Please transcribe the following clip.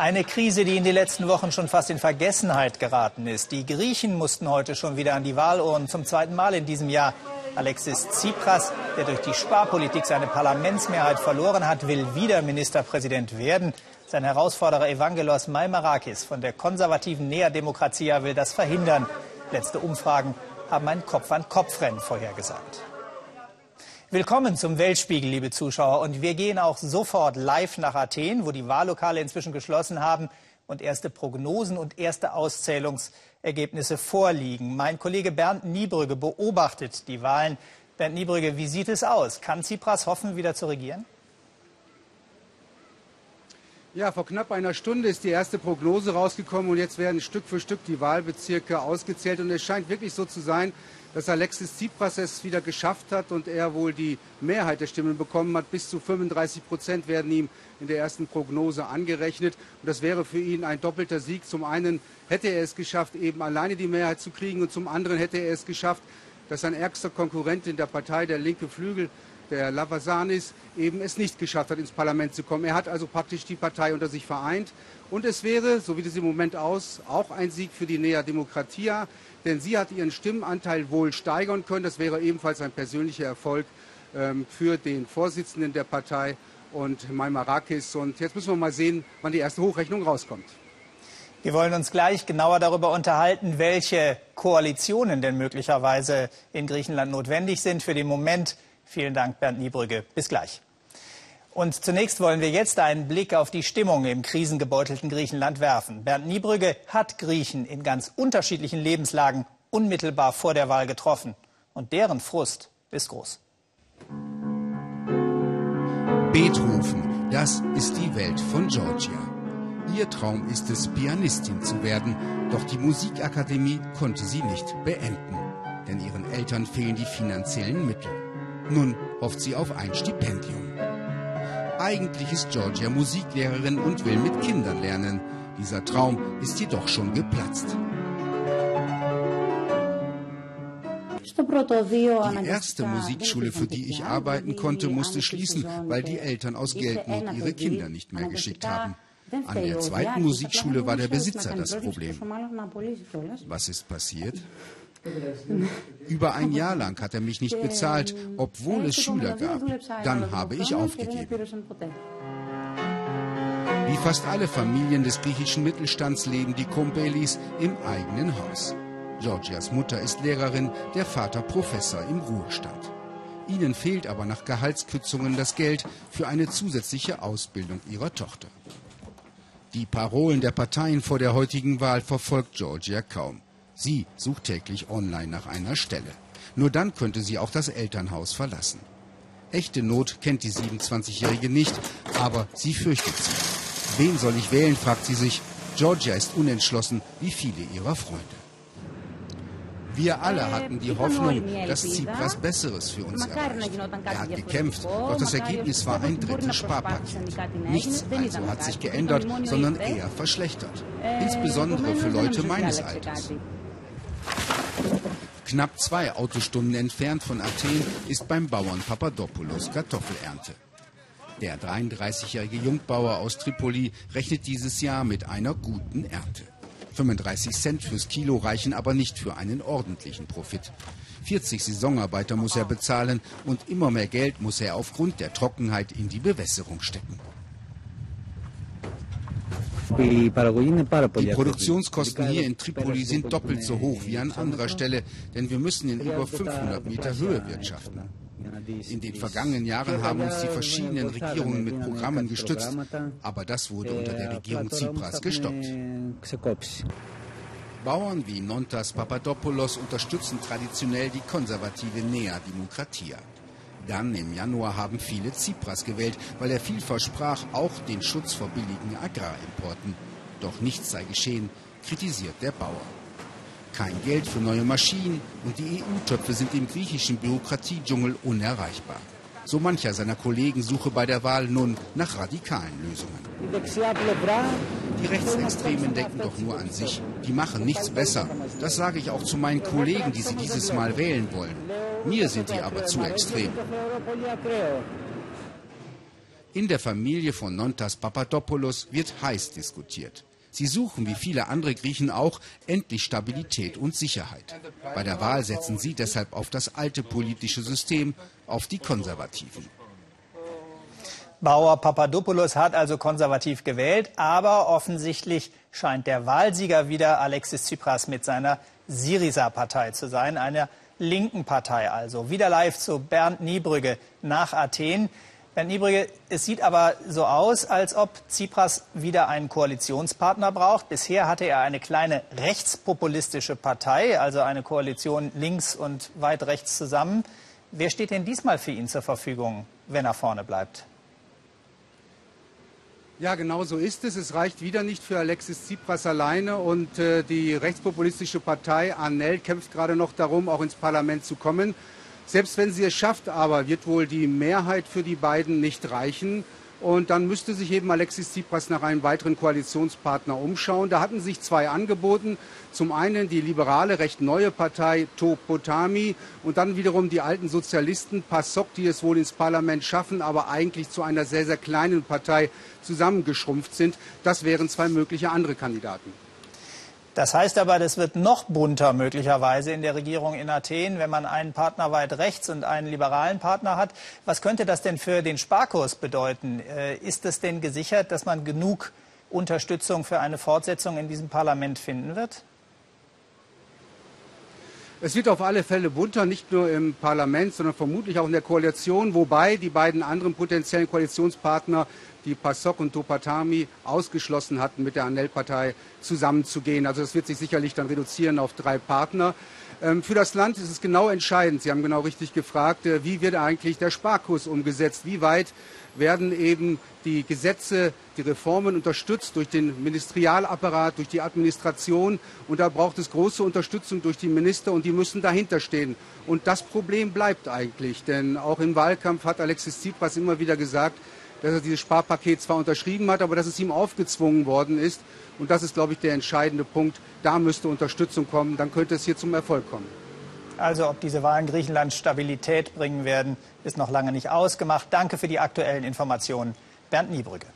Eine Krise, die in den letzten Wochen schon fast in Vergessenheit geraten ist. Die Griechen mussten heute schon wieder an die Wahlurnen zum zweiten Mal in diesem Jahr. Alexis Tsipras, der durch die Sparpolitik seine Parlamentsmehrheit verloren hat, will wieder Ministerpräsident werden. Sein Herausforderer Evangelos Maimarakis von der konservativen Nea Demokratia will das verhindern. Letzte Umfragen haben ein Kopf-an-Kopf-Rennen vorhergesagt. Willkommen zum Weltspiegel, liebe Zuschauer. Und wir gehen auch sofort live nach Athen, wo die Wahllokale inzwischen geschlossen haben und erste Prognosen und erste Auszählungsergebnisse vorliegen. Mein Kollege Bernd Niebrügge beobachtet die Wahlen. Bernd Niebrügge, wie sieht es aus? Kann Tsipras hoffen, wieder zu regieren? Ja, vor knapp einer Stunde ist die erste Prognose rausgekommen und jetzt werden Stück für Stück die Wahlbezirke ausgezählt. Und es scheint wirklich so zu sein, dass Alexis Tsipras es wieder geschafft hat und er wohl die Mehrheit der Stimmen bekommen hat. Bis zu 35 Prozent werden ihm in der ersten Prognose angerechnet. Und das wäre für ihn ein doppelter Sieg. Zum einen hätte er es geschafft, eben alleine die Mehrheit zu kriegen und zum anderen hätte er es geschafft, dass sein ärgster Konkurrent in der Partei, der linke Flügel, der Lavasanis, eben es nicht geschafft hat, ins Parlament zu kommen. Er hat also praktisch die Partei unter sich vereint. Und es wäre, so wie es im Moment aus, auch ein Sieg für die Nea Demokratia denn sie hat ihren Stimmenanteil wohl steigern können. Das wäre ebenfalls ein persönlicher Erfolg ähm, für den Vorsitzenden der Partei und Maimarakis. Und jetzt müssen wir mal sehen, wann die erste Hochrechnung rauskommt. Wir wollen uns gleich genauer darüber unterhalten, welche Koalitionen denn möglicherweise in Griechenland notwendig sind. Für den Moment vielen Dank, Bernd Niebrügge. Bis gleich. Und zunächst wollen wir jetzt einen Blick auf die Stimmung im krisengebeutelten Griechenland werfen. Bernd Niebrügge hat Griechen in ganz unterschiedlichen Lebenslagen unmittelbar vor der Wahl getroffen. Und deren Frust ist groß. Beethoven, das ist die Welt von Georgia. Ihr Traum ist es, Pianistin zu werden, doch die Musikakademie konnte sie nicht beenden, denn ihren Eltern fehlen die finanziellen Mittel. Nun hofft sie auf ein Stipendium. Eigentlich ist Georgia Musiklehrerin und will mit Kindern lernen. Dieser Traum ist jedoch schon geplatzt. Die erste Musikschule, für die ich arbeiten konnte, musste schließen, weil die Eltern aus Geldnot ihre Kinder nicht mehr geschickt haben. An der zweiten Musikschule war der Besitzer das Problem. Was ist passiert? Über ein Jahr lang hat er mich nicht bezahlt, obwohl es Schüler gab. Dann habe ich aufgegeben. Wie fast alle Familien des griechischen Mittelstands leben die Kompelis im eigenen Haus. Georgias Mutter ist Lehrerin, der Vater Professor im Ruhestand. Ihnen fehlt aber nach Gehaltskürzungen das Geld für eine zusätzliche Ausbildung ihrer Tochter. Die Parolen der Parteien vor der heutigen Wahl verfolgt Georgia kaum. Sie sucht täglich online nach einer Stelle. Nur dann könnte sie auch das Elternhaus verlassen. Echte Not kennt die 27-Jährige nicht, aber sie fürchtet sie. Wen soll ich wählen, fragt sie sich. Georgia ist unentschlossen, wie viele ihrer Freunde. Wir alle hatten die Hoffnung, dass Tsipras Besseres für uns erreicht. Er hat gekämpft, doch das Ergebnis war ein drittes Sparpaket. Nichts also hat sich geändert, sondern eher verschlechtert. Insbesondere für Leute meines Alters. Knapp zwei Autostunden entfernt von Athen ist beim Bauern Papadopoulos Kartoffelernte. Der 33-jährige Jungbauer aus Tripoli rechnet dieses Jahr mit einer guten Ernte. 35 Cent fürs Kilo reichen aber nicht für einen ordentlichen Profit. 40 Saisonarbeiter muss er bezahlen und immer mehr Geld muss er aufgrund der Trockenheit in die Bewässerung stecken. Die Produktionskosten hier in Tripoli sind doppelt so hoch wie an anderer Stelle, denn wir müssen in über 500 Meter Höhe wirtschaften. In den vergangenen Jahren haben uns die verschiedenen Regierungen mit Programmen gestützt, aber das wurde unter der Regierung Tsipras gestoppt. Bauern wie Nontas Papadopoulos unterstützen traditionell die konservative Nea Demokratia. Dann im Januar haben viele Tsipras gewählt, weil er viel versprach, auch den Schutz vor billigen Agrarimporten. Doch nichts sei geschehen, kritisiert der Bauer. Kein Geld für neue Maschinen und die EU-Töpfe sind im griechischen Bürokratiedschungel unerreichbar. So mancher seiner Kollegen suche bei der Wahl nun nach radikalen Lösungen. Die Rechtsextremen denken doch nur an sich. Die machen nichts besser. Das sage ich auch zu meinen Kollegen, die sie dieses Mal wählen wollen. Mir sind die aber zu extrem. In der Familie von Nontas Papadopoulos wird heiß diskutiert. Sie suchen, wie viele andere Griechen auch, endlich Stabilität und Sicherheit. Bei der Wahl setzen sie deshalb auf das alte politische System, auf die Konservativen. Bauer Papadopoulos hat also konservativ gewählt, aber offensichtlich scheint der Wahlsieger wieder Alexis Tsipras mit seiner Syriza-Partei zu sein, einer linken Partei also. Wieder live zu Bernd Niebrügge nach Athen. Bernd Niebrügge, es sieht aber so aus, als ob Tsipras wieder einen Koalitionspartner braucht. Bisher hatte er eine kleine rechtspopulistische Partei, also eine Koalition links und weit rechts zusammen. Wer steht denn diesmal für ihn zur Verfügung, wenn er vorne bleibt? Ja, genau so ist es. Es reicht wieder nicht für Alexis Tsipras alleine und äh, die rechtspopulistische Partei ANEL kämpft gerade noch darum, auch ins Parlament zu kommen. Selbst wenn sie es schafft, aber wird wohl die Mehrheit für die beiden nicht reichen. Und dann müsste sich eben Alexis Tsipras nach einem weiteren Koalitionspartner umschauen. Da hatten sich zwei angeboten. Zum einen die liberale, recht neue Partei Topotami und dann wiederum die alten Sozialisten PASOK, die es wohl ins Parlament schaffen, aber eigentlich zu einer sehr, sehr kleinen Partei zusammengeschrumpft sind. Das wären zwei mögliche andere Kandidaten. Das heißt aber, das wird noch bunter möglicherweise in der Regierung in Athen, wenn man einen Partner weit rechts und einen liberalen Partner hat. Was könnte das denn für den Sparkurs bedeuten? Äh, ist es denn gesichert, dass man genug Unterstützung für eine Fortsetzung in diesem Parlament finden wird? Es wird auf alle Fälle bunter, nicht nur im Parlament, sondern vermutlich auch in der Koalition, wobei die beiden anderen potenziellen Koalitionspartner, die PASOK und Topatami, ausgeschlossen hatten, mit der Anel-Partei zusammenzugehen. Also das wird sich sicherlich dann reduzieren auf drei Partner. Ähm, für das Land ist es genau entscheidend. Sie haben genau richtig gefragt, äh, wie wird eigentlich der Sparkurs umgesetzt? Wie weit werden eben die Gesetze, die Reformen unterstützt durch den Ministerialapparat, durch die Administration. Und da braucht es große Unterstützung durch die Minister und die müssen dahinter stehen. Und das Problem bleibt eigentlich, denn auch im Wahlkampf hat Alexis Tsipras immer wieder gesagt, dass er dieses Sparpaket zwar unterschrieben hat, aber dass es ihm aufgezwungen worden ist. Und das ist, glaube ich, der entscheidende Punkt. Da müsste Unterstützung kommen, dann könnte es hier zum Erfolg kommen. Also ob diese Wahlen Griechenland Stabilität bringen werden, ist noch lange nicht ausgemacht. Danke für die aktuellen Informationen, Bernd Niebrügge.